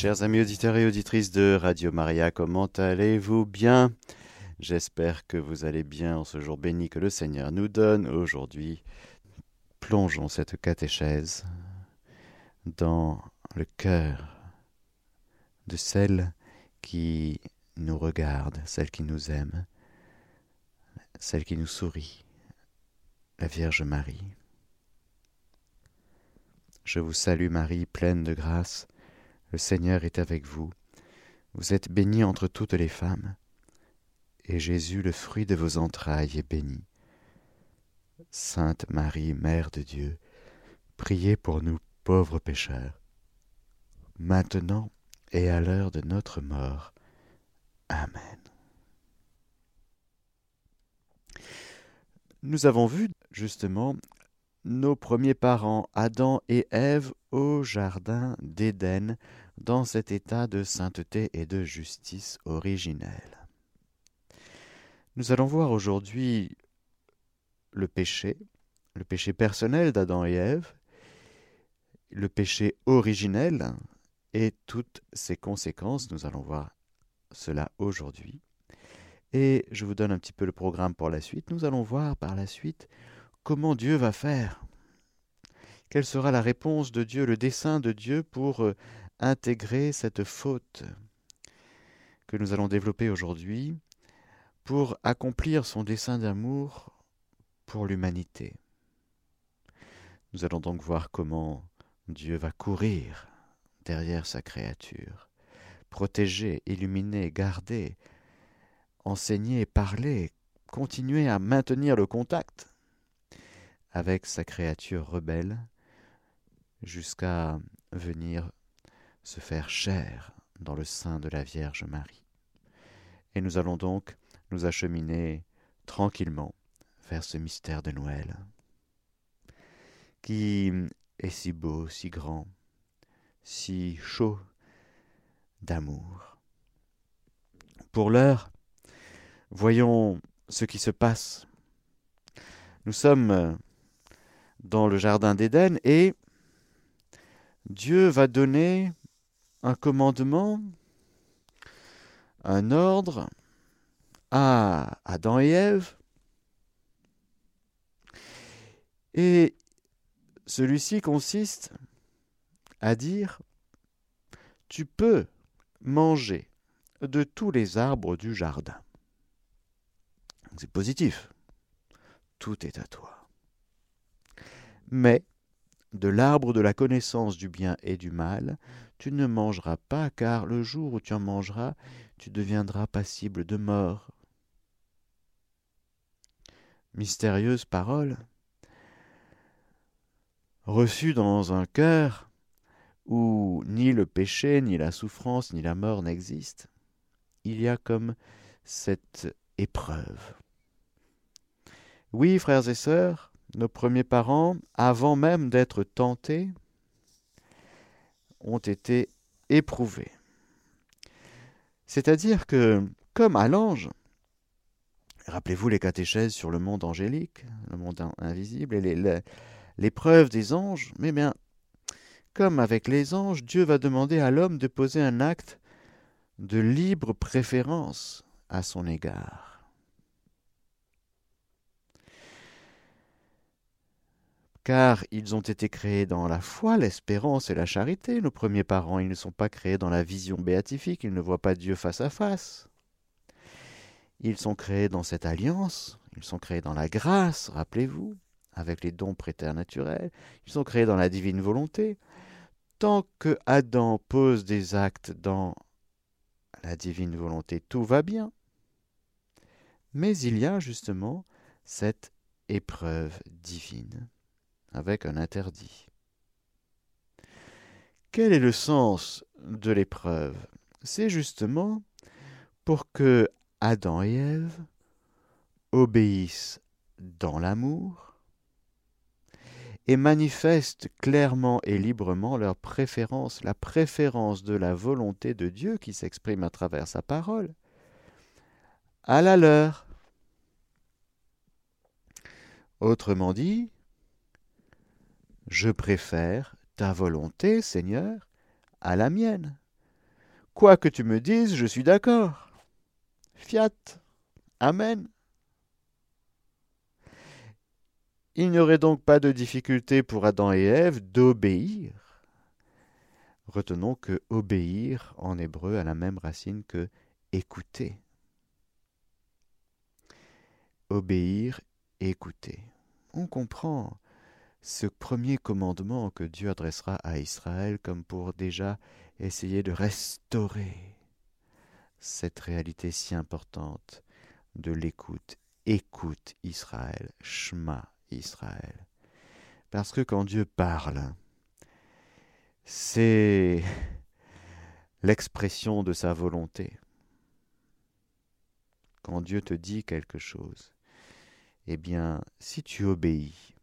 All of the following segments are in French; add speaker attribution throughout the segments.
Speaker 1: Chers amis auditeurs et auditrices de Radio Maria, comment allez-vous bien? J'espère que vous allez bien en ce jour béni que le Seigneur nous donne aujourd'hui. Plongeons cette catéchèse dans le cœur de celle qui nous regarde, celle qui nous aime, celle qui nous sourit, la Vierge Marie. Je vous salue Marie, pleine de grâce, le Seigneur est avec vous. Vous êtes bénie entre toutes les femmes, et Jésus, le fruit de vos entrailles, est béni. Sainte Marie, Mère de Dieu, priez pour nous pauvres pécheurs, maintenant et à l'heure de notre mort. Amen. Nous avons vu justement nos premiers parents, Adam et Ève, au jardin d'Éden, dans cet état de sainteté et de justice originelle. Nous allons voir aujourd'hui le péché, le péché personnel d'Adam et Ève, le péché originel et toutes ses conséquences. Nous allons voir cela aujourd'hui. Et je vous donne un petit peu le programme pour la suite. Nous allons voir par la suite comment Dieu va faire. Quelle sera la réponse de Dieu, le dessein de Dieu pour euh, intégrer cette faute que nous allons développer aujourd'hui, pour accomplir son dessein d'amour pour l'humanité. Nous allons donc voir comment Dieu va courir derrière sa créature, protéger, illuminer, garder, enseigner, parler, continuer à maintenir le contact avec sa créature rebelle jusqu'à venir se faire chair dans le sein de la Vierge Marie. Et nous allons donc nous acheminer tranquillement vers ce mystère de Noël, qui est si beau, si grand, si chaud d'amour. Pour l'heure, voyons ce qui se passe. Nous sommes dans le Jardin d'Éden et Dieu va donner un commandement, un ordre à Adam et Ève. Et celui-ci consiste à dire, tu peux manger de tous les arbres du jardin. C'est positif. Tout est à toi. Mais de l'arbre de la connaissance du bien et du mal, tu ne mangeras pas, car le jour où tu en mangeras, tu deviendras passible de mort. Mystérieuse parole, reçue dans un cœur où ni le péché, ni la souffrance, ni la mort n'existent, il y a comme cette épreuve. Oui, frères et sœurs, nos premiers parents, avant même d'être tentés, ont été éprouvés. C'est-à-dire que, comme à l'ange, rappelez-vous les catéchèses sur le monde angélique, le monde invisible, et l'épreuve des anges, mais bien, comme avec les anges, Dieu va demander à l'homme de poser un acte de libre préférence à son égard. Car ils ont été créés dans la foi, l'espérance et la charité. Nos premiers parents, ils ne sont pas créés dans la vision béatifique, ils ne voient pas Dieu face à face. Ils sont créés dans cette alliance, ils sont créés dans la grâce, rappelez-vous, avec les dons préternaturels, ils sont créés dans la divine volonté. Tant que Adam pose des actes dans la divine volonté, tout va bien. Mais il y a justement cette épreuve divine avec un interdit. Quel est le sens de l'épreuve? C'est justement pour que Adam et Ève obéissent dans l'amour et manifestent clairement et librement leur préférence, la préférence de la volonté de Dieu qui s'exprime à travers sa parole, à la leur. Autrement dit, je préfère ta volonté, Seigneur, à la mienne. Quoi que tu me dises, je suis d'accord. Fiat. Amen. Il n'y aurait donc pas de difficulté pour Adam et Ève d'obéir. Retenons que obéir en hébreu a la même racine que écouter. Obéir, écouter. On comprend ce premier commandement que Dieu adressera à Israël comme pour déjà essayer de restaurer cette réalité si importante de l'écoute. Écoute Israël, Shema Israël. Parce que quand Dieu parle, c'est l'expression de sa volonté. Quand Dieu te dit quelque chose, eh bien, si tu obéis,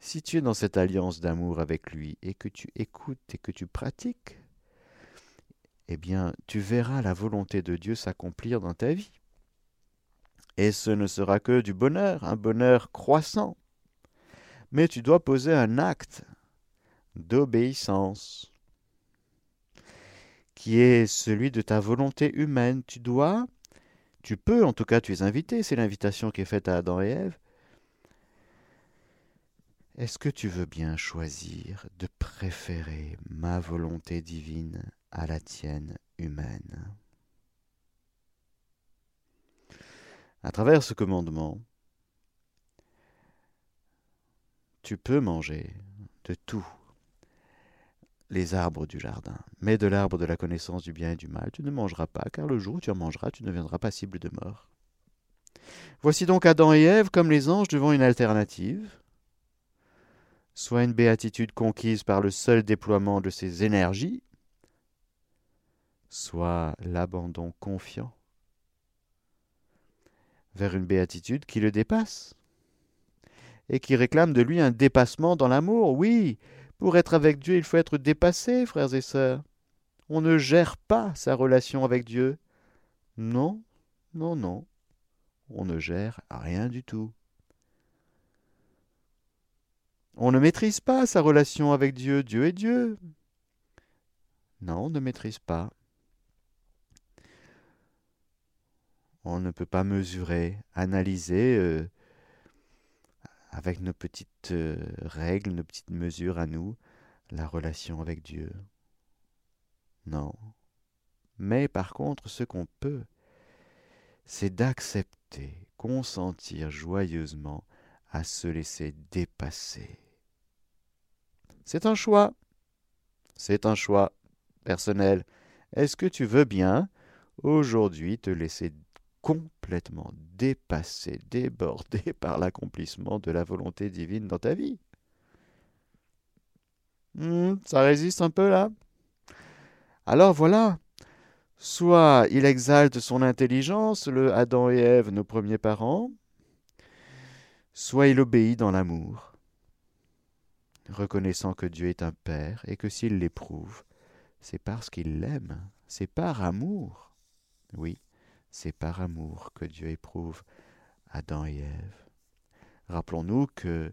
Speaker 1: si tu es dans cette alliance d'amour avec lui et que tu écoutes et que tu pratiques, eh bien, tu verras la volonté de Dieu s'accomplir dans ta vie. Et ce ne sera que du bonheur, un bonheur croissant. Mais tu dois poser un acte d'obéissance qui est celui de ta volonté humaine. Tu dois, tu peux, en tout cas tu es invité, c'est l'invitation qui est faite à Adam et Ève. Est-ce que tu veux bien choisir de préférer ma volonté divine à la tienne humaine? À travers ce commandement, tu peux manger de tous les arbres du jardin, mais de l'arbre de la connaissance du bien et du mal, tu ne mangeras pas, car le jour où tu en mangeras, tu ne deviendras pas cible de mort. Voici donc Adam et Ève comme les anges devant une alternative, soit une béatitude conquise par le seul déploiement de ses énergies, soit l'abandon confiant vers une béatitude qui le dépasse et qui réclame de lui un dépassement dans l'amour. Oui, pour être avec Dieu, il faut être dépassé, frères et sœurs. On ne gère pas sa relation avec Dieu. Non, non, non. On ne gère rien du tout. On ne maîtrise pas sa relation avec Dieu. Dieu est Dieu. Non, on ne maîtrise pas. On ne peut pas mesurer, analyser euh, avec nos petites euh, règles, nos petites mesures à nous, la relation avec Dieu. Non. Mais par contre, ce qu'on peut, c'est d'accepter, consentir joyeusement à se laisser dépasser. C'est un choix. C'est un choix personnel. Est-ce que tu veux bien aujourd'hui te laisser complètement dépassé, débordé par l'accomplissement de la volonté divine dans ta vie? Hmm, ça résiste un peu là? Alors voilà, soit il exalte son intelligence, le Adam et Ève, nos premiers parents, soit il obéit dans l'amour, reconnaissant que Dieu est un Père et que s'il l'éprouve, c'est parce qu'il l'aime, c'est par amour. Oui, c'est par amour que Dieu éprouve Adam et Ève. Rappelons-nous que,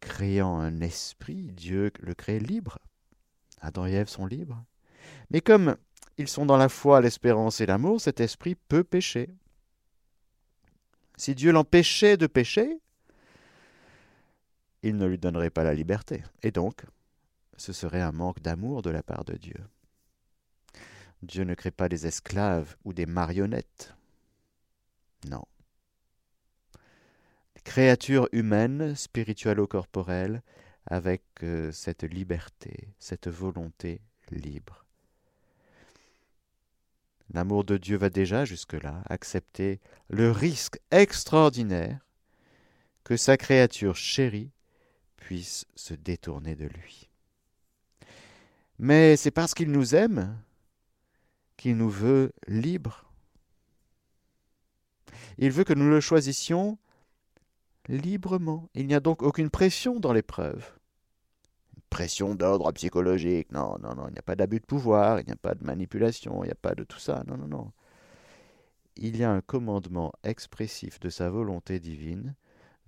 Speaker 1: créant un esprit, Dieu le crée libre. Adam et Ève sont libres. Mais comme ils sont dans la foi, l'espérance et l'amour, cet esprit peut pécher. Si Dieu l'empêchait de pécher, il ne lui donnerait pas la liberté. Et donc, ce serait un manque d'amour de la part de Dieu. Dieu ne crée pas des esclaves ou des marionnettes. Non. Créature humaine, spiritualo-corporelle, avec euh, cette liberté, cette volonté libre. L'amour de Dieu va déjà jusque-là accepter le risque extraordinaire que sa créature chérie puisse se détourner de lui. Mais c'est parce qu'il nous aime qu'il nous veut libres. Il veut que nous le choisissions librement. Il n'y a donc aucune pression dans l'épreuve. Pression d'ordre psychologique. Non, non, non, il n'y a pas d'abus de pouvoir, il n'y a pas de manipulation, il n'y a pas de tout ça. Non, non, non. Il y a un commandement expressif de sa volonté divine,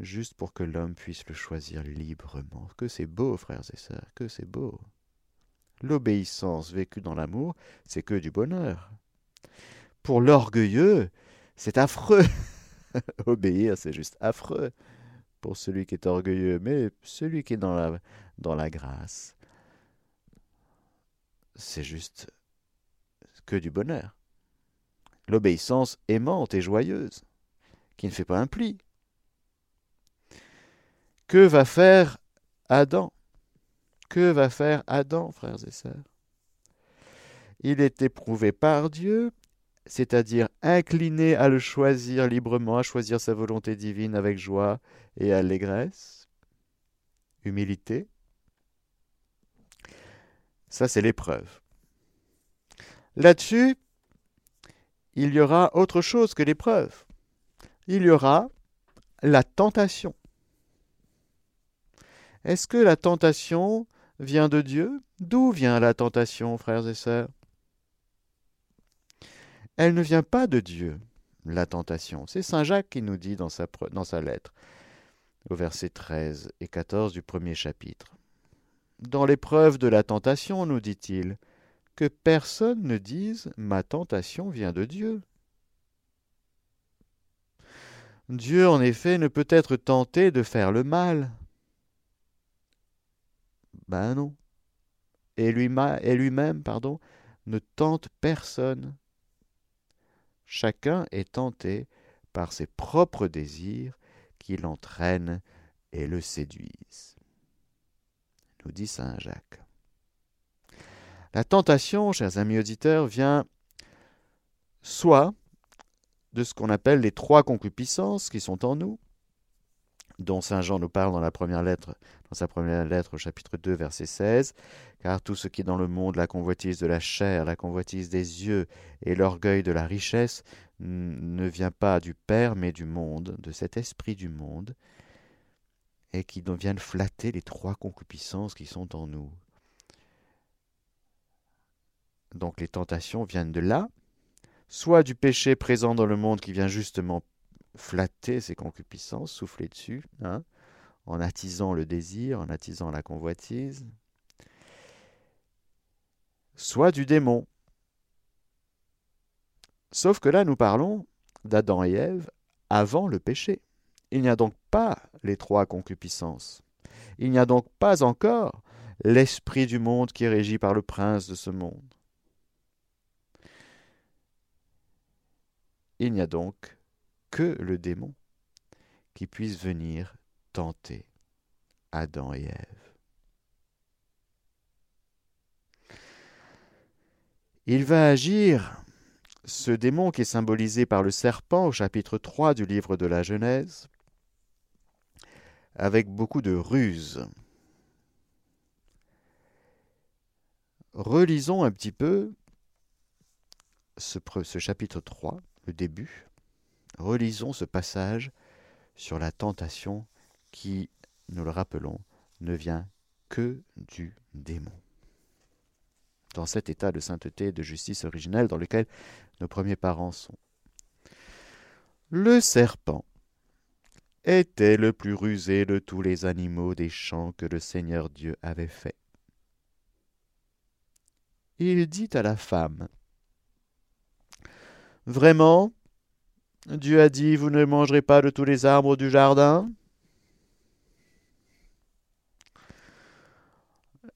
Speaker 1: juste pour que l'homme puisse le choisir librement. Que c'est beau, frères et sœurs, que c'est beau. L'obéissance vécue dans l'amour, c'est que du bonheur. Pour l'orgueilleux, c'est affreux. Obéir, c'est juste affreux pour celui qui est orgueilleux, mais celui qui est dans la, dans la grâce, c'est juste que du bonheur. L'obéissance aimante et joyeuse, qui ne fait pas un pli. Que va faire Adam? Que va faire Adam, frères et sœurs? Il est éprouvé par Dieu, c'est-à-dire incliné à le choisir librement, à choisir sa volonté divine avec joie et allégresse, humilité. Ça, c'est l'épreuve. Là-dessus, il y aura autre chose que l'épreuve. Il y aura la tentation. Est-ce que la tentation vient de Dieu? D'où vient la tentation, frères et sœurs? Elle ne vient pas de Dieu, la tentation. C'est Saint Jacques qui nous dit dans sa, lettre, au verset 13 et 14 du premier chapitre. Dans l'épreuve de la tentation, nous dit-il, que personne ne dise Ma tentation vient de Dieu. Dieu, en effet, ne peut être tenté de faire le mal. Ben non. Et lui-même, pardon, ne tente personne. Chacun est tenté par ses propres désirs qui l'entraînent et le séduisent. Nous dit Saint Jacques. La tentation, chers amis auditeurs, vient soit de ce qu'on appelle les trois concupiscences qui sont en nous, dont Saint Jean nous parle dans la première lettre, dans sa première lettre au chapitre 2, verset 16, car tout ce qui est dans le monde, la convoitise de la chair, la convoitise des yeux et l'orgueil de la richesse, ne vient pas du Père, mais du monde, de cet esprit du monde, et qui viennent flatter les trois concupiscences qui sont en nous. Donc les tentations viennent de là, soit du péché présent dans le monde qui vient justement flatter ses concupiscences, souffler dessus, hein, en attisant le désir, en attisant la convoitise, soit du démon. Sauf que là, nous parlons d'Adam et Ève avant le péché. Il n'y a donc pas les trois concupiscences. Il n'y a donc pas encore l'esprit du monde qui est régi par le prince de ce monde. Il n'y a donc que le démon qui puisse venir tenter Adam et Ève. Il va agir, ce démon qui est symbolisé par le serpent au chapitre 3 du livre de la Genèse, avec beaucoup de ruse. Relisons un petit peu ce, ce chapitre 3 le début, relisons ce passage sur la tentation qui, nous le rappelons, ne vient que du démon. Dans cet état de sainteté et de justice originelle dans lequel nos premiers parents sont. Le serpent était le plus rusé de tous les animaux des champs que le Seigneur Dieu avait faits. Il dit à la femme Vraiment Dieu a dit, vous ne mangerez pas de tous les arbres du jardin?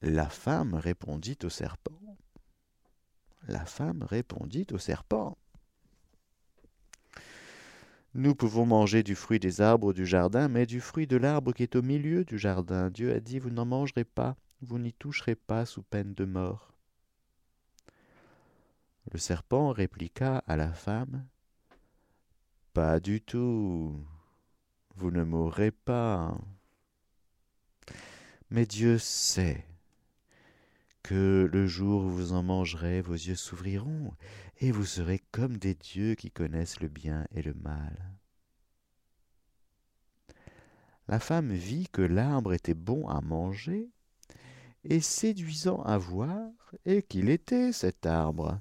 Speaker 1: La femme répondit au serpent. La femme répondit au serpent. Nous pouvons manger du fruit des arbres du jardin, mais du fruit de l'arbre qui est au milieu du jardin, Dieu a dit, vous n'en mangerez pas, vous n'y toucherez pas sous peine de mort. Le serpent répliqua à la femme Pas du tout. Vous ne mourrez pas. Mais Dieu sait que le jour où vous en mangerez, vos yeux s'ouvriront, et vous serez comme des dieux qui connaissent le bien et le mal. La femme vit que l'arbre était bon à manger et séduisant à voir, et qu'il était cet arbre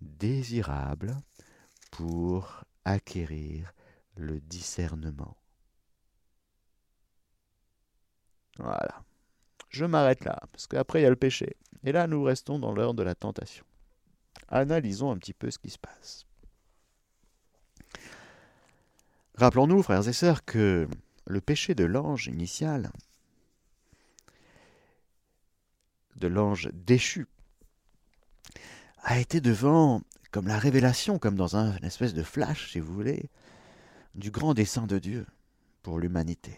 Speaker 1: désirable pour acquérir le discernement. Voilà. Je m'arrête là, parce qu'après il y a le péché. Et là, nous restons dans l'heure de la tentation. Analysons un petit peu ce qui se passe. Rappelons-nous, frères et sœurs, que le péché de l'ange initial, de l'ange déchu, a été devant comme la révélation, comme dans un, une espèce de flash, si vous voulez, du grand dessein de Dieu pour l'humanité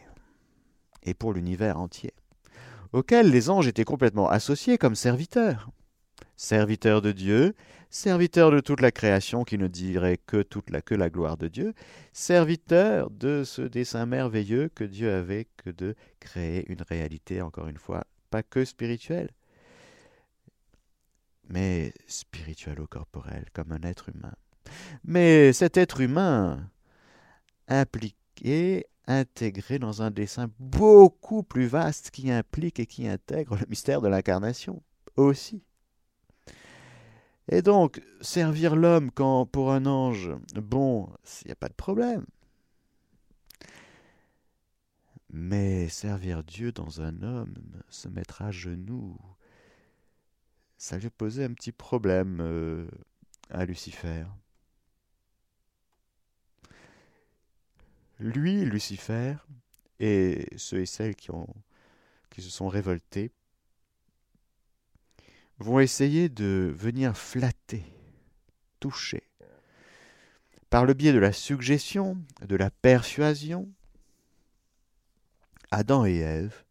Speaker 1: et pour l'univers entier, auquel les anges étaient complètement associés comme serviteurs. Serviteurs de Dieu, serviteurs de toute la création qui ne dirait que toute la que la gloire de Dieu, serviteurs de ce dessein merveilleux que Dieu avait que de créer une réalité, encore une fois, pas que spirituelle, mais spirituelle ou corporelle, comme un être humain. Mais cet être humain impliqué, intégré dans un dessin beaucoup plus vaste qui implique et qui intègre le mystère de l'incarnation aussi. Et donc, servir l'homme quand pour un ange, bon, il n'y a pas de problème. Mais servir Dieu dans un homme, se mettre à genoux, ça lui posait un petit problème euh, à Lucifer. Lui, Lucifer, et ceux et celles qui, qui se sont révoltés, vont essayer de venir flatter, toucher, par le biais de la suggestion, de la persuasion, Adam et Ève,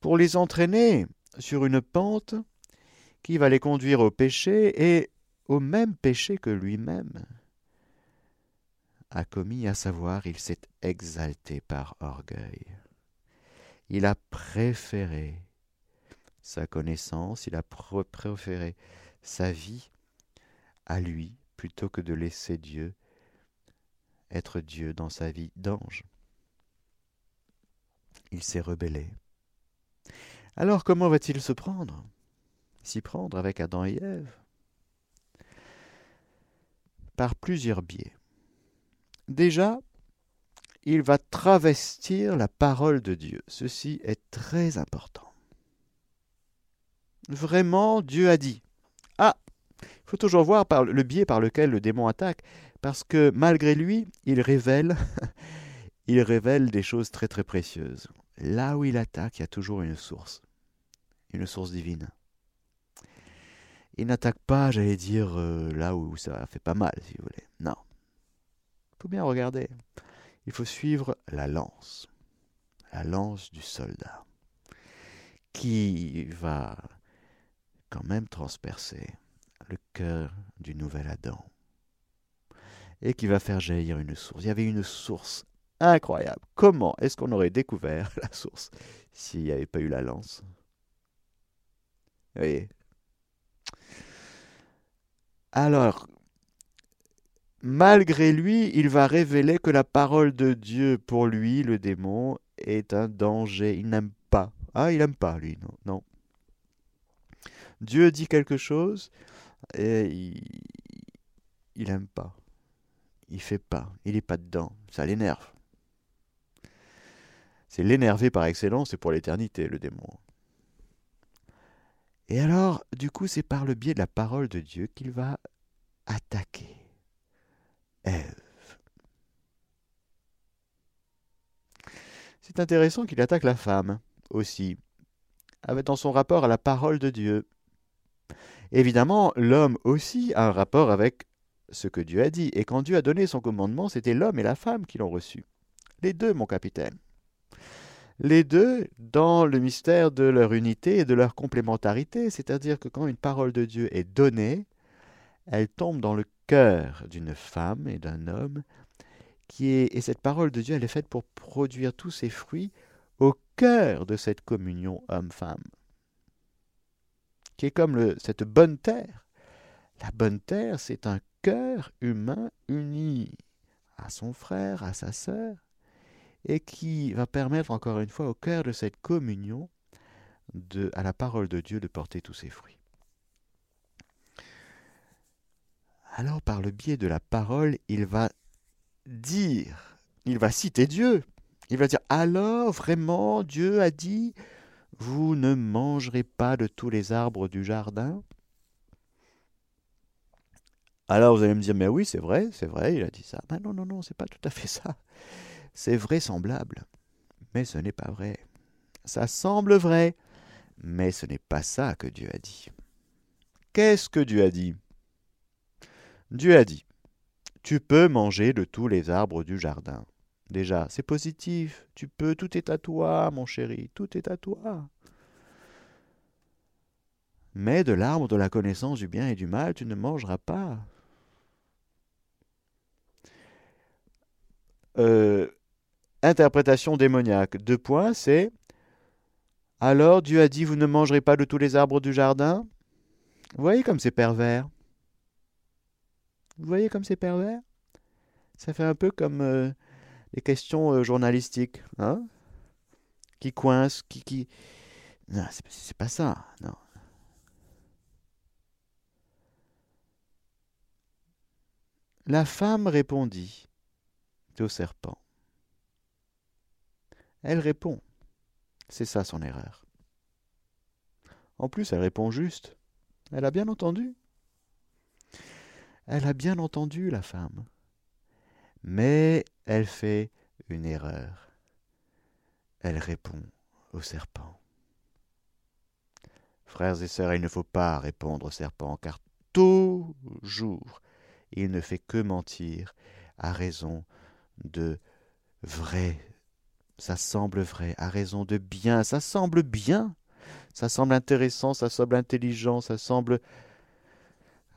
Speaker 1: pour les entraîner sur une pente qui va les conduire au péché et au même péché que lui-même a commis, à savoir il s'est exalté par orgueil. Il a préféré sa connaissance, il a préféré sa vie à lui plutôt que de laisser Dieu être Dieu dans sa vie d'ange. Il s'est rebellé. Alors comment va-t-il se prendre? S'y prendre avec Adam et Ève Par plusieurs biais. Déjà, il va travestir la parole de Dieu. Ceci est très important. Vraiment, Dieu a dit. Ah, il faut toujours voir le biais par lequel le démon attaque, parce que malgré lui, il révèle, il révèle des choses très très précieuses. Là où il attaque, il y a toujours une source, une source divine. Il n'attaque pas, j'allais dire, euh, là où ça fait pas mal, si vous voulez. Non faut bien regarder. Il faut suivre la lance, la lance du soldat, qui va quand même transpercer le cœur du nouvel Adam et qui va faire jaillir une source. Il y avait une source incroyable. Comment est-ce qu'on aurait découvert la source s'il n'y avait pas eu la lance? Vous voyez? Alors, malgré lui, il va révéler que la parole de Dieu, pour lui, le démon, est un danger. Il n'aime pas. Ah, il n'aime pas, lui, non. non. Dieu dit quelque chose et il n'aime pas. Il fait pas. Il n'est pas dedans. Ça l'énerve. C'est l'énerver par excellence et pour l'éternité, le démon. Et alors, du coup, c'est par le biais de la parole de Dieu qu'il va attaquer Ève. C'est intéressant qu'il attaque la femme aussi, dans son rapport à la parole de Dieu. Évidemment, l'homme aussi a un rapport avec ce que Dieu a dit, et quand Dieu a donné son commandement, c'était l'homme et la femme qui l'ont reçu. Les deux, mon capitaine. Les deux dans le mystère de leur unité et de leur complémentarité, c'est-à-dire que quand une parole de Dieu est donnée, elle tombe dans le cœur d'une femme et d'un homme, et cette parole de Dieu, elle est faite pour produire tous ses fruits au cœur de cette communion homme-femme, qui est comme cette bonne terre. La bonne terre, c'est un cœur humain uni à son frère, à sa sœur, et qui va permettre encore une fois au cœur de cette communion de, à la parole de Dieu de porter tous ses fruits. alors par le biais de la parole, il va dire, il va citer Dieu. Il va dire, alors vraiment, Dieu a dit Vous ne mangerez pas de tous les arbres du jardin? Alors vous allez me dire, mais oui, c'est vrai, c'est vrai, il a dit ça. Ben non, non, non, c'est pas tout à fait ça. C'est vraisemblable, mais ce n'est pas vrai. Ça semble vrai, mais ce n'est pas ça que Dieu a dit. Qu'est-ce que Dieu a dit? Dieu a dit, tu peux manger de tous les arbres du jardin. Déjà, c'est positif. Tu peux, tout est à toi, mon chéri, tout est à toi. Mais de l'arbre de la connaissance du bien et du mal, tu ne mangeras pas. Euh, interprétation démoniaque. Deux points, c'est Alors Dieu a dit, vous ne mangerez pas de tous les arbres du jardin? Vous voyez comme c'est pervers Vous voyez comme c'est pervers? Ça fait un peu comme... Euh, les questions euh, journalistiques, hein? Qui coincent, qui, qui... Non, c'est pas ça, non. La femme répondit au serpent. Elle répond. C'est ça son erreur. En plus, elle répond juste. Elle a bien entendu. Elle a bien entendu, la femme. Mais elle fait une erreur. Elle répond au serpent. Frères et sœurs, il ne faut pas répondre au serpent, car toujours il ne fait que mentir à raison de vrai. Ça semble vrai, à raison de bien, ça semble bien, ça semble intéressant, ça semble intelligent, ça semble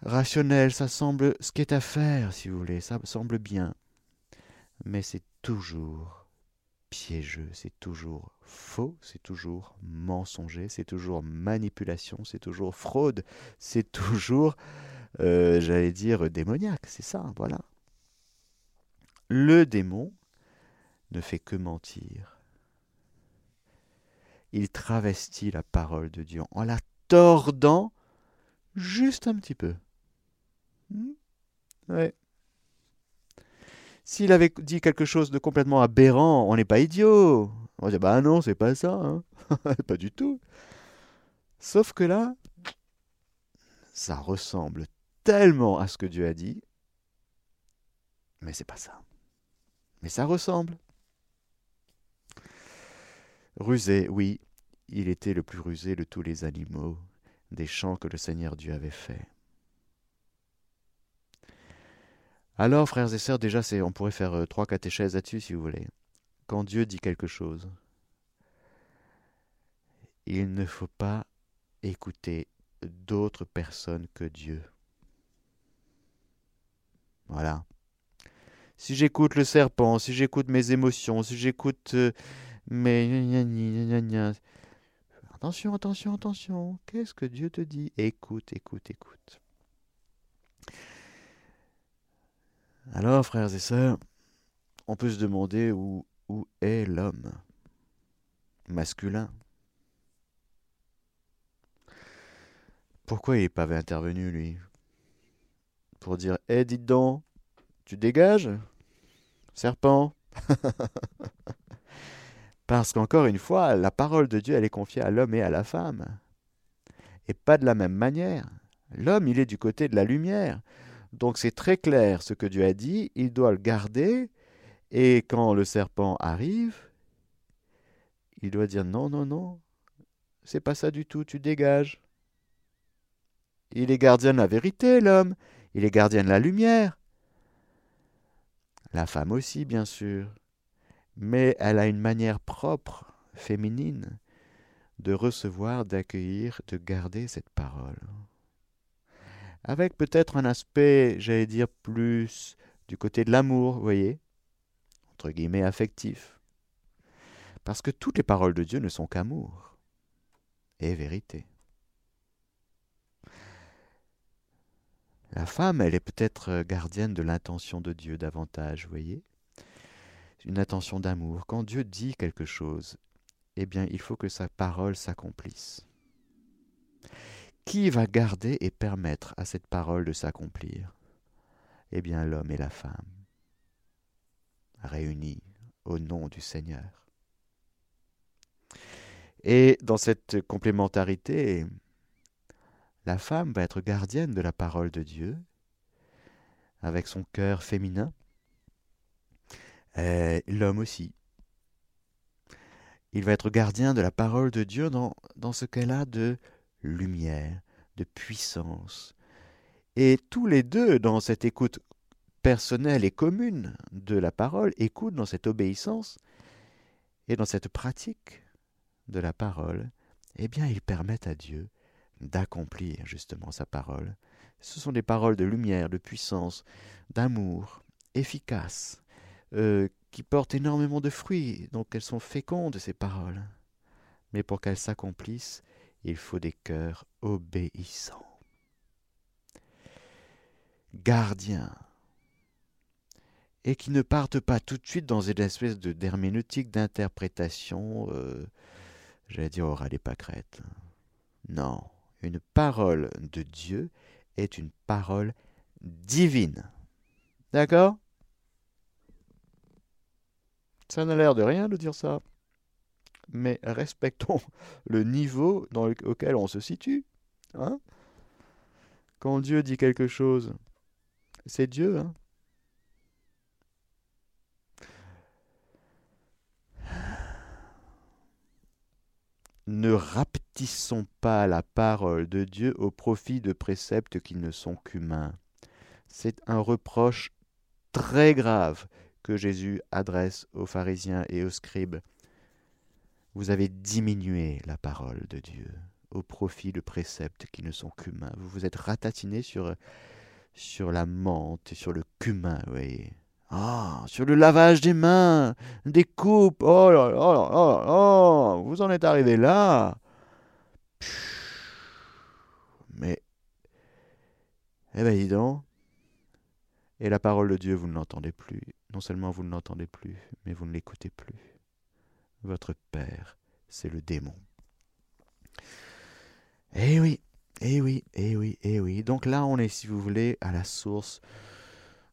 Speaker 1: rationnel, ça semble ce qui est à faire, si vous voulez, ça semble bien. Mais c'est toujours piégeux, c'est toujours faux, c'est toujours mensonger, c'est toujours manipulation, c'est toujours fraude, c'est toujours, euh, j'allais dire, démoniaque, c'est ça, voilà. Le démon ne fait que mentir. Il travestit la parole de Dieu en la tordant juste un petit peu. Hmm? S'il avait dit quelque chose de complètement aberrant, on n'est pas idiot. On dire, bah non, c'est pas ça. Hein. pas du tout. Sauf que là, ça ressemble tellement à ce que Dieu a dit, mais c'est pas ça. Mais ça ressemble. Rusé, oui, il était le plus rusé de tous les animaux des champs que le Seigneur Dieu avait faits. Alors, frères et sœurs, déjà, on pourrait faire euh, trois catéchèses là-dessus, si vous voulez. Quand Dieu dit quelque chose, il ne faut pas écouter d'autres personnes que Dieu. Voilà. Si j'écoute le serpent, si j'écoute mes émotions, si j'écoute euh, mes... Attention, attention, attention. Qu'est-ce que Dieu te dit? Écoute, écoute, écoute. Alors, frères et sœurs, on peut se demander où, où est l'homme masculin? Pourquoi il n'est pas intervenu, lui? Pour dire Eh, dites donc, tu dégages? Serpent? Parce qu'encore une fois, la parole de Dieu, elle est confiée à l'homme et à la femme. Et pas de la même manière. L'homme, il est du côté de la lumière. Donc c'est très clair ce que Dieu a dit, il doit le garder, et quand le serpent arrive, il doit dire non, non, non, c'est pas ça du tout, tu dégages. Il est gardien de la vérité, l'homme, il est gardien de la lumière. La femme aussi, bien sûr, mais elle a une manière propre, féminine, de recevoir, d'accueillir, de garder cette parole avec peut-être un aspect, j'allais dire, plus du côté de l'amour, vous voyez, entre guillemets affectif. Parce que toutes les paroles de Dieu ne sont qu'amour et vérité. La femme, elle est peut-être gardienne de l'intention de Dieu davantage, vous voyez Une intention d'amour. Quand Dieu dit quelque chose, eh bien, il faut que sa parole s'accomplisse. Qui va garder et permettre à cette parole de s'accomplir? Eh bien l'homme et la femme, réunis au nom du Seigneur. Et dans cette complémentarité, la femme va être gardienne de la parole de Dieu, avec son cœur féminin, l'homme aussi. Il va être gardien de la parole de Dieu dans, dans ce qu'elle a de lumière, de puissance. Et tous les deux, dans cette écoute personnelle et commune de la parole, écoutent dans cette obéissance et dans cette pratique de la parole, eh bien, ils permettent à Dieu d'accomplir justement sa parole. Ce sont des paroles de lumière, de puissance, d'amour, efficaces, euh, qui portent énormément de fruits, donc elles sont fécondes, ces paroles. Mais pour qu'elles s'accomplissent, il faut des cœurs obéissants. Gardiens, et qui ne partent pas tout de suite dans une espèce de d'herméneutique d'interprétation, euh, j'allais dire aura des pâquerettes. Non, une parole de Dieu est une parole divine. D'accord? Ça n'a l'air de rien de dire ça. Mais respectons le niveau dans auquel on se situe. Hein Quand Dieu dit quelque chose, c'est Dieu. Hein ne rapetissons pas la parole de Dieu au profit de préceptes qui ne sont qu'humains. C'est un reproche très grave que Jésus adresse aux pharisiens et aux scribes. Vous avez diminué la parole de Dieu au profit de préceptes qui ne sont qu'humains. Vous vous êtes ratatinés sur, sur la menthe et sur le cumin, vous voyez. Ah, sur le lavage des mains, des coupes. Oh là là là là vous en êtes arrivé là. Mais, eh ben dis donc. Et la parole de Dieu, vous ne l'entendez plus. Non seulement vous ne l'entendez plus, mais vous ne l'écoutez plus. Votre Père, c'est le démon. Eh oui, eh oui, eh oui, eh oui. Donc là, on est, si vous voulez, à la source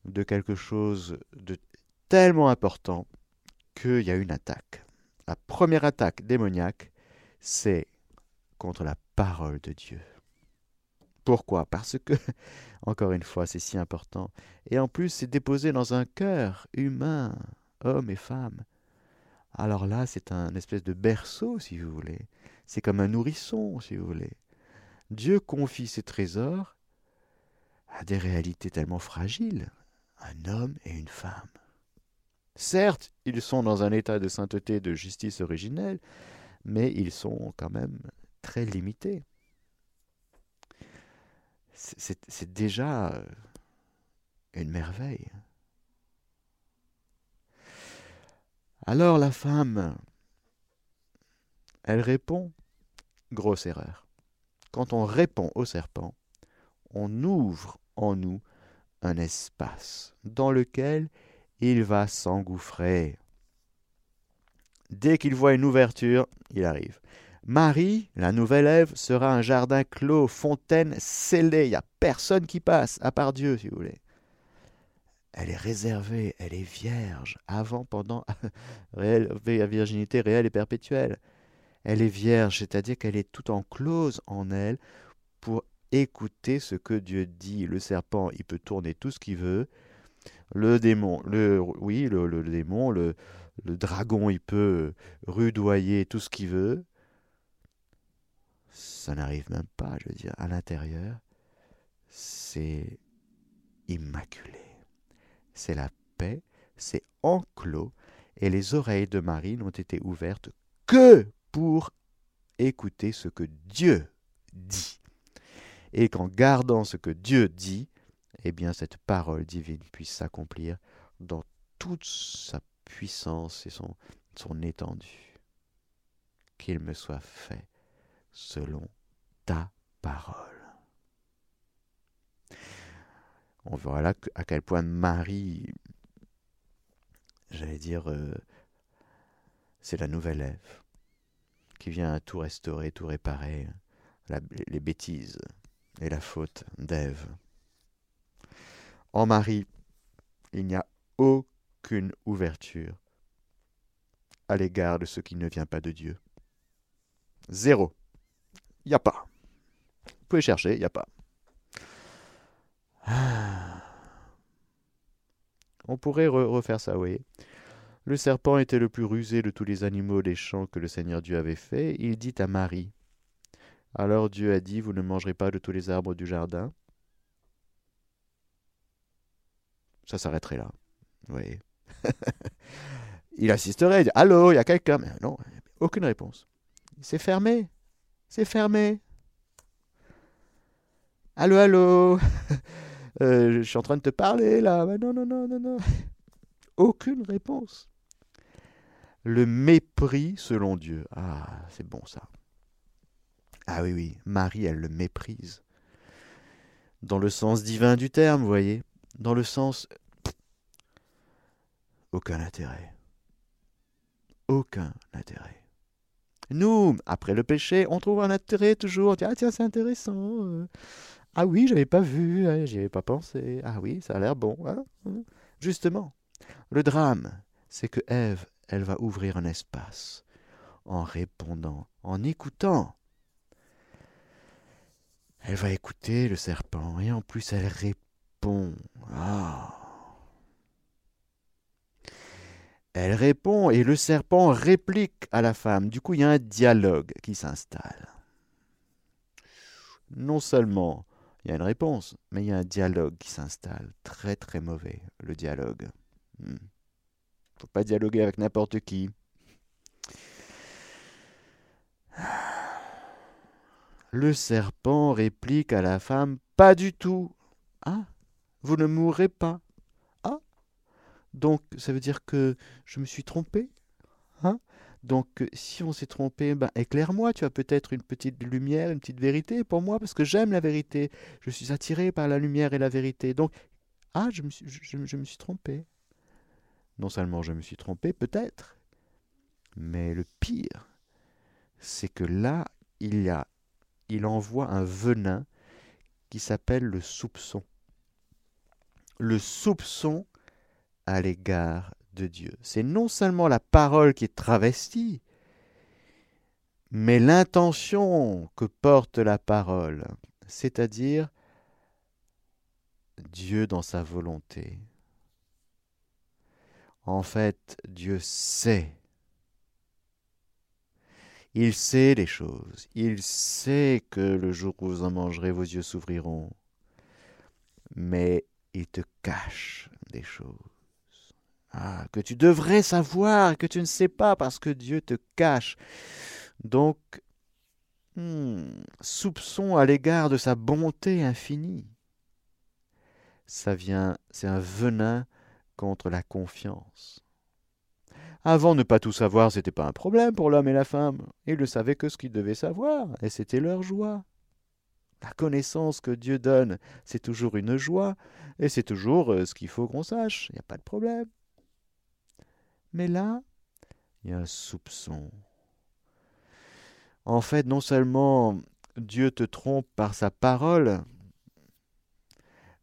Speaker 1: de quelque chose de tellement important qu'il y a une attaque. La première attaque démoniaque, c'est contre la parole de Dieu. Pourquoi? Parce que, encore une fois, c'est si important. Et en plus, c'est déposé dans un cœur humain, homme et femme. Alors là, c'est un espèce de berceau, si vous voulez. C'est comme un nourrisson, si vous voulez. Dieu confie ses trésors à des réalités tellement fragiles un homme et une femme. Certes, ils sont dans un état de sainteté et de justice originelle, mais ils sont quand même très limités. C'est déjà euh, une merveille. Alors la femme, elle répond, grosse erreur. Quand on répond au serpent, on ouvre en nous un espace dans lequel il va s'engouffrer. Dès qu'il voit une ouverture, il arrive. Marie, la nouvelle Ève, sera un jardin clos, fontaine scellée. Il n'y a personne qui passe, à part Dieu, si vous voulez. Elle est réservée, elle est vierge, avant, pendant, réelle, virginité réelle et perpétuelle. Elle est vierge, c'est-à-dire qu'elle est tout enclose en elle pour écoutez ce que Dieu dit. Le serpent, il peut tourner tout ce qu'il veut. Le démon, le, oui, le, démon, le dragon, il peut rudoyer tout ce qu'il veut. Ça n'arrive même pas, je veux dire, à l'intérieur. C'est immaculé. C'est la paix, c'est enclos, et les oreilles de Marie n'ont été ouvertes que pour écouter ce que Dieu dit et qu'en gardant ce que Dieu dit, eh bien cette parole divine puisse s'accomplir dans toute sa puissance et son, son étendue. Qu'il me soit fait selon ta parole. On verra là à quel point Marie, j'allais dire, euh, c'est la nouvelle Ève qui vient tout restaurer, tout réparer, les bêtises et la faute d'Ève. En Marie, il n'y a aucune ouverture à l'égard de ce qui ne vient pas de Dieu. Zéro. Il n'y a pas. Vous pouvez chercher, il n'y a pas. On pourrait refaire ça, oui. Le serpent était le plus rusé de tous les animaux des champs que le Seigneur Dieu avait fait. Il dit à Marie Alors Dieu a dit Vous ne mangerez pas de tous les arbres du jardin? Ça s'arrêterait là. Oui. il assisterait, il dit Allô, il y a quelqu'un? Mais non, aucune réponse. C'est fermé. C'est fermé. Allô, allô euh, Je suis en train de te parler là. non, non, non, non, non. Aucune réponse. Le mépris selon Dieu. Ah, c'est bon ça. Ah oui, oui, Marie, elle le méprise. Dans le sens divin du terme, vous voyez. Dans le sens... Aucun intérêt. Aucun intérêt. Nous, après le péché, on trouve un intérêt toujours. Ah tiens, c'est intéressant. Euh. Ah oui, j'avais pas vu, hein, j'y avais pas pensé. Ah oui, ça a l'air bon. Hein. Justement, le drame, c'est que Ève, elle va ouvrir un espace en répondant, en écoutant. Elle va écouter le serpent et en plus elle répond. Ah. Elle répond et le serpent réplique à la femme. Du coup, il y a un dialogue qui s'installe. Non seulement il y a une réponse, mais il y a un dialogue qui s'installe. Très très mauvais, le dialogue. Hmm. Faut pas dialoguer avec n'importe qui. Le serpent réplique à la femme Pas du tout. Ah, vous ne mourrez pas. Donc, ça veut dire que je me suis trompé hein? Donc, si on s'est trompé, ben, éclaire-moi, tu as peut-être une petite lumière, une petite vérité pour moi, parce que j'aime la vérité. Je suis attiré par la lumière et la vérité. Donc, ah, je me suis, je, trompé. Non seulement je me suis trompé, peut-être, mais le pire, c'est que là, il y a, il envoie un venin qui s'appelle le soupçon. Le soupçon à l'égard de Dieu. C'est non seulement la parole qui est travestie, mais l'intention que porte la parole, c'est-à-dire Dieu dans sa volonté. En fait, Dieu sait. Il sait les choses. Il sait que le jour où vous en mangerez, vos yeux s'ouvriront. Mais il te cache des choses. Ah, que tu devrais savoir, que tu ne sais pas parce que Dieu te cache. Donc, hmm, soupçon à l'égard de sa bonté infinie. Ça vient, c'est un venin contre la confiance. Avant, ne pas tout savoir, c'était pas un problème pour l'homme et la femme. Ils ne savaient que ce qu'ils devaient savoir, et c'était leur joie. La connaissance que Dieu donne, c'est toujours une joie, et c'est toujours euh, ce qu'il faut qu'on sache, il n'y a pas de problème. Mais là, il y a un soupçon. En fait, non seulement Dieu te trompe par sa parole,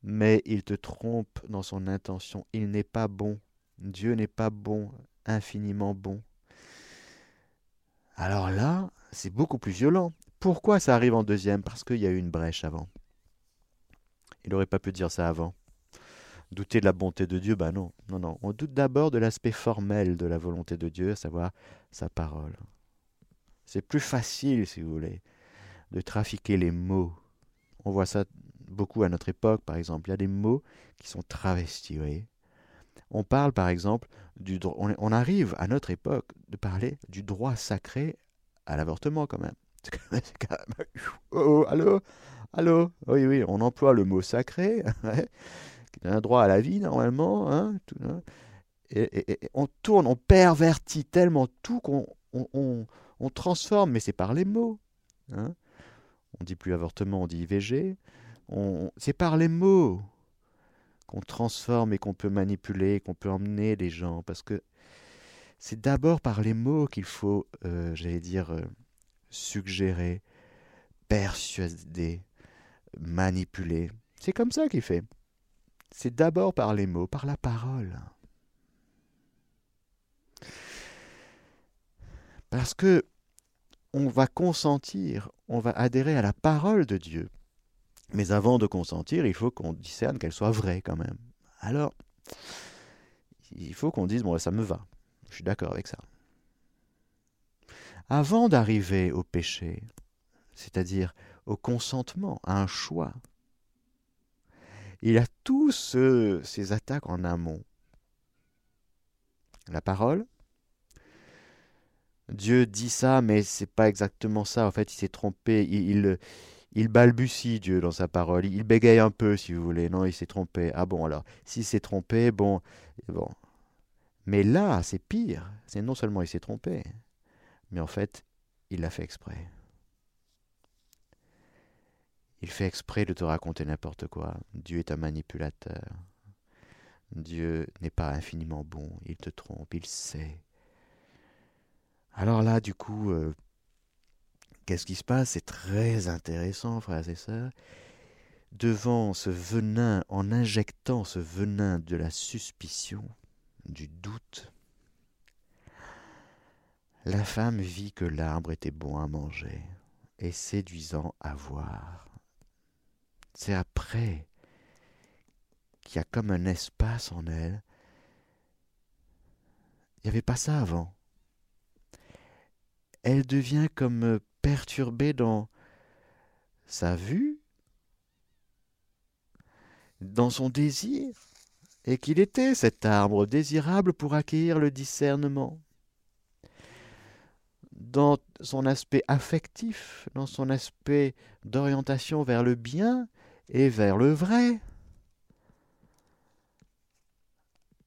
Speaker 1: mais il te trompe dans son intention. Il n'est pas bon. Dieu n'est pas bon, infiniment bon. Alors là, c'est beaucoup plus violent. Pourquoi ça arrive en deuxième? Parce qu'il y a eu une brèche avant. Il n'aurait pas pu dire ça avant. Douter de la bonté de Dieu, ben non, non, non. On doute d'abord de l'aspect formel de la volonté de Dieu, à savoir sa parole. C'est plus facile, si vous voulez, de trafiquer les mots. On voit ça beaucoup à notre époque, par exemple. Il y a des mots qui sont travestis, vous voyez. On parle, par exemple, du droit. On, arrive à notre époque de parler du droit sacré à l'avortement, quand même. Oh, oh, allô Allô Oui, oui, on emploie le mot sacré. qui a un droit à la vie normalement. Hein, hein. et, on tourne, on pervertit tellement tout qu'on on, transforme, mais c'est par les mots. Hein. On dit plus avortement, on dit IVG. C'est par les mots qu'on transforme et qu'on peut manipuler, qu'on peut emmener les gens. Parce que c'est d'abord par les mots qu'il faut, euh, j'allais dire, euh, suggérer, persuader, manipuler. C'est comme ça qu'il fait c'est d'abord par les mots, par la parole. Parce que on va consentir, on va adhérer à la parole de Dieu. Mais avant de consentir, il faut qu'on discerne qu'elle soit vraie quand même. Alors, il faut qu'on dise, bon, ça me va, je suis d'accord avec ça. Avant d'arriver au péché, c'est-à-dire au consentement, à un choix, il a tous ces attaques en amont. La parole, Dieu dit ça, mais c'est pas exactement ça. En fait, il s'est trompé. Il, il, balbutie Dieu dans sa parole. Il bégaye un peu, si vous voulez. Non, il s'est trompé. Ah bon, alors, s'il s'est trompé, bon, bon. Mais là, c'est pire. C'est non seulement il s'est trompé, mais en fait, il l'a fait exprès. Il fait exprès de te raconter n'importe quoi. Dieu est un manipulateur. Dieu n'est pas infiniment bon. Il te trompe, il sait. Alors là, du coup, euh, qu'est-ce qui se passe? C'est très intéressant, frères et sœurs. Devant ce venin, en injectant ce venin de la suspicion, du doute, la femme vit que l'arbre était bon à manger et séduisant à voir. C'est après qu'il y a comme un espace en elle. Il n'y avait pas ça avant elle devient comme perturbée dans sa vue, dans son désir, et qu'il était cet arbre désirable pour acquérir le discernement. Dans son aspect affectif, dans son aspect d'orientation vers le bien et vers le vrai.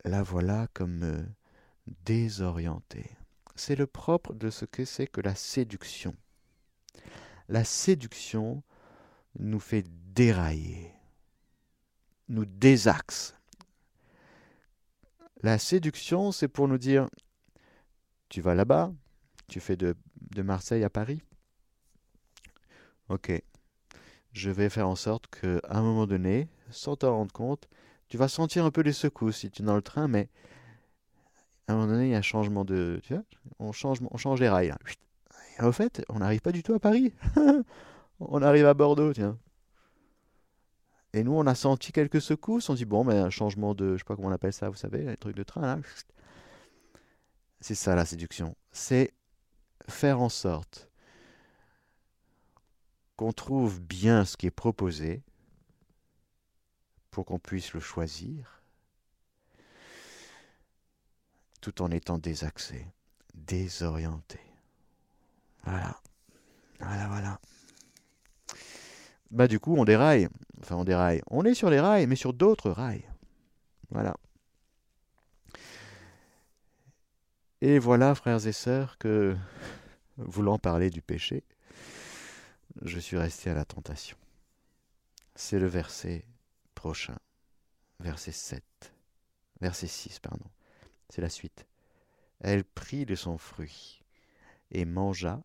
Speaker 1: La voilà comme euh, désorientée c'est le propre de ce que c'est que la séduction. La séduction nous fait dérailler, nous désaxe. La séduction, c'est pour nous dire, tu vas là-bas, tu fais de, de Marseille à Paris. Ok, je vais faire en sorte qu'à un moment donné, sans t'en rendre compte, tu vas sentir un peu les secousses si tu es dans le train, mais à un moment donné, il y a un changement de. Tu vois, on change, on change les rails. Et au fait, on n'arrive pas du tout à Paris. on arrive à Bordeaux, tiens. Et nous, on a senti quelques secousses. On dit, bon, mais un changement de. Je sais pas comment on appelle ça, vous savez, les trucs de train. C'est ça la séduction. C'est faire en sorte qu'on trouve bien ce qui est proposé pour qu'on puisse le choisir tout en étant désaxé, désorienté. Voilà. Voilà, voilà. Bah du coup, on déraille. Enfin, on déraille. On est sur les rails, mais sur d'autres rails. Voilà. Et voilà, frères et sœurs, que, voulant parler du péché, je suis resté à la tentation. C'est le verset prochain, verset 7, verset 6, pardon. C'est la suite. Elle prit de son fruit et mangea.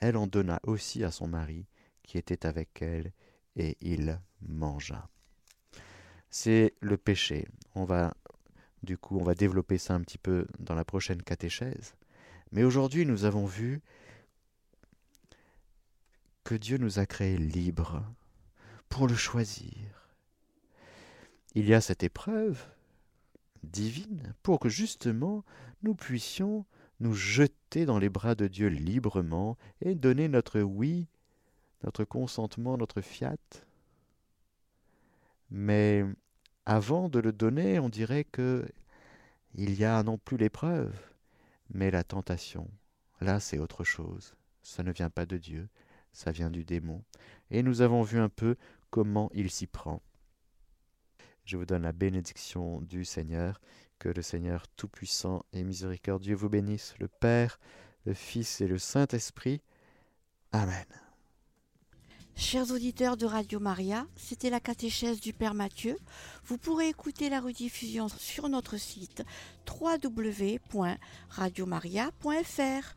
Speaker 1: Elle en donna aussi à son mari qui était avec elle, et il mangea. C'est le péché. On va du coup, on va développer ça un petit peu dans la prochaine catéchèse. Mais aujourd'hui, nous avons vu que Dieu nous a créés libres pour le choisir. Il y a cette épreuve, divine pour que justement nous puissions nous jeter dans les bras de Dieu librement et donner notre oui, notre consentement, notre fiat. Mais avant de le donner, on dirait que il y a non plus l'épreuve, mais la tentation. Là, c'est autre chose. Ça ne vient pas de Dieu, ça vient du démon. Et nous avons vu un peu comment il s'y prend. Je vous donne la bénédiction du Seigneur. Que le Seigneur Tout-Puissant et Miséricordieux vous bénisse, le Père, le Fils et le Saint-Esprit. Amen.
Speaker 2: Chers auditeurs de Radio Maria, c'était la catéchèse du Père Mathieu. Vous pourrez écouter la rediffusion sur notre site www.radiomaria.fr.